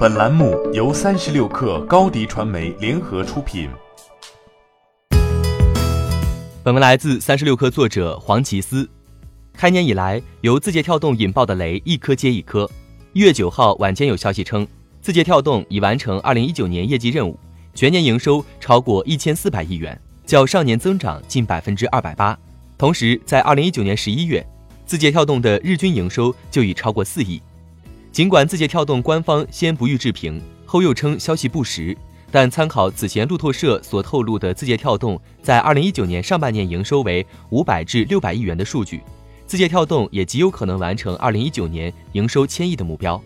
本栏目由三十六氪高低传媒联合出品。本文来自三十六氪作者黄奇思。开年以来，由字节跳动引爆的雷一颗接一颗。一月九号晚间有消息称，字节跳动已完成二零一九年业绩任务，全年营收超过一千四百亿元，较上年增长近百分之二百八。同时，在二零一九年十一月，字节跳动的日均营收就已超过四亿。尽管字节跳动官方先不予置评，后又称消息不实，但参考此前路透社所透露的字节跳动在二零一九年上半年营收为五百至六百亿元的数据，字节跳动也极有可能完成二零一九年营收千亿的目标。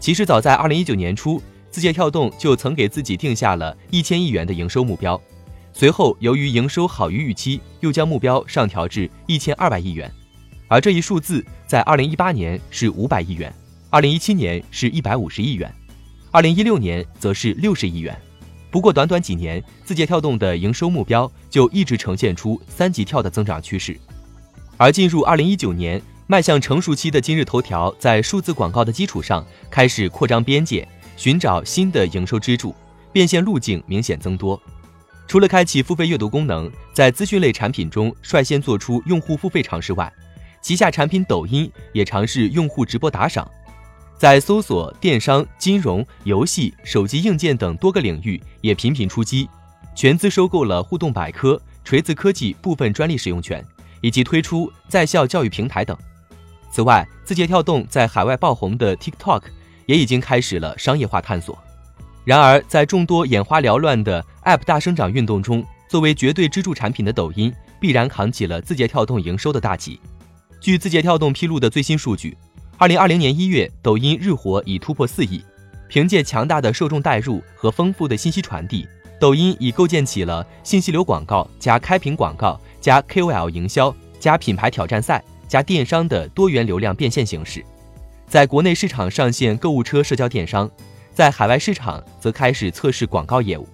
其实早在二零一九年初，字节跳动就曾给自己定下了一千亿元的营收目标，随后由于营收好于预期，又将目标上调至一千二百亿元，而这一数字在二零一八年是五百亿元。二零一七年是一百五十亿元，二零一六年则是六十亿元。不过短短几年，字节跳动的营收目标就一直呈现出三级跳的增长趋势。而进入二零一九年，迈向成熟期的今日头条，在数字广告的基础上开始扩张边界，寻找新的营收支柱，变现路径明显增多。除了开启付费阅读功能，在资讯类产品中率先做出用户付费尝试外，旗下产品抖音也尝试用户直播打赏。在搜索、电商、金融、游戏、手机硬件等多个领域也频频出击，全资收购了互动百科、锤子科技部分专利使用权，以及推出在校教育平台等。此外，字节跳动在海外爆红的 TikTok 也已经开始了商业化探索。然而，在众多眼花缭乱的 App 大生长运动中，作为绝对支柱产品的抖音必然扛起了字节跳动营收的大旗。据字节跳动披露的最新数据。二零二零年一月，抖音日活已突破四亿。凭借强大的受众代入和丰富的信息传递，抖音已构建起了信息流广告加开屏广告加 KOL 营销加品牌挑战赛加电商的多元流量变现形式。在国内市场上线购物车社交电商，在海外市场则开始测试广告业务。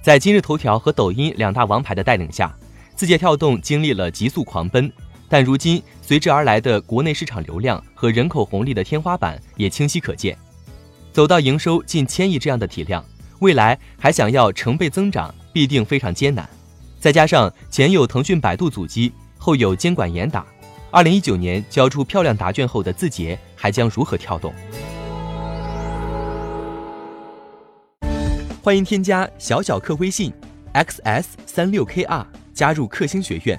在今日头条和抖音两大王牌的带领下，字节跳动经历了急速狂奔。但如今，随之而来的国内市场流量和人口红利的天花板也清晰可见，走到营收近千亿这样的体量，未来还想要成倍增长，必定非常艰难。再加上前有腾讯、百度阻击，后有监管严打，二零一九年交出漂亮答卷后的字节还将如何跳动？欢迎添加小小客微信 xs 三六 kr 加入克星学院。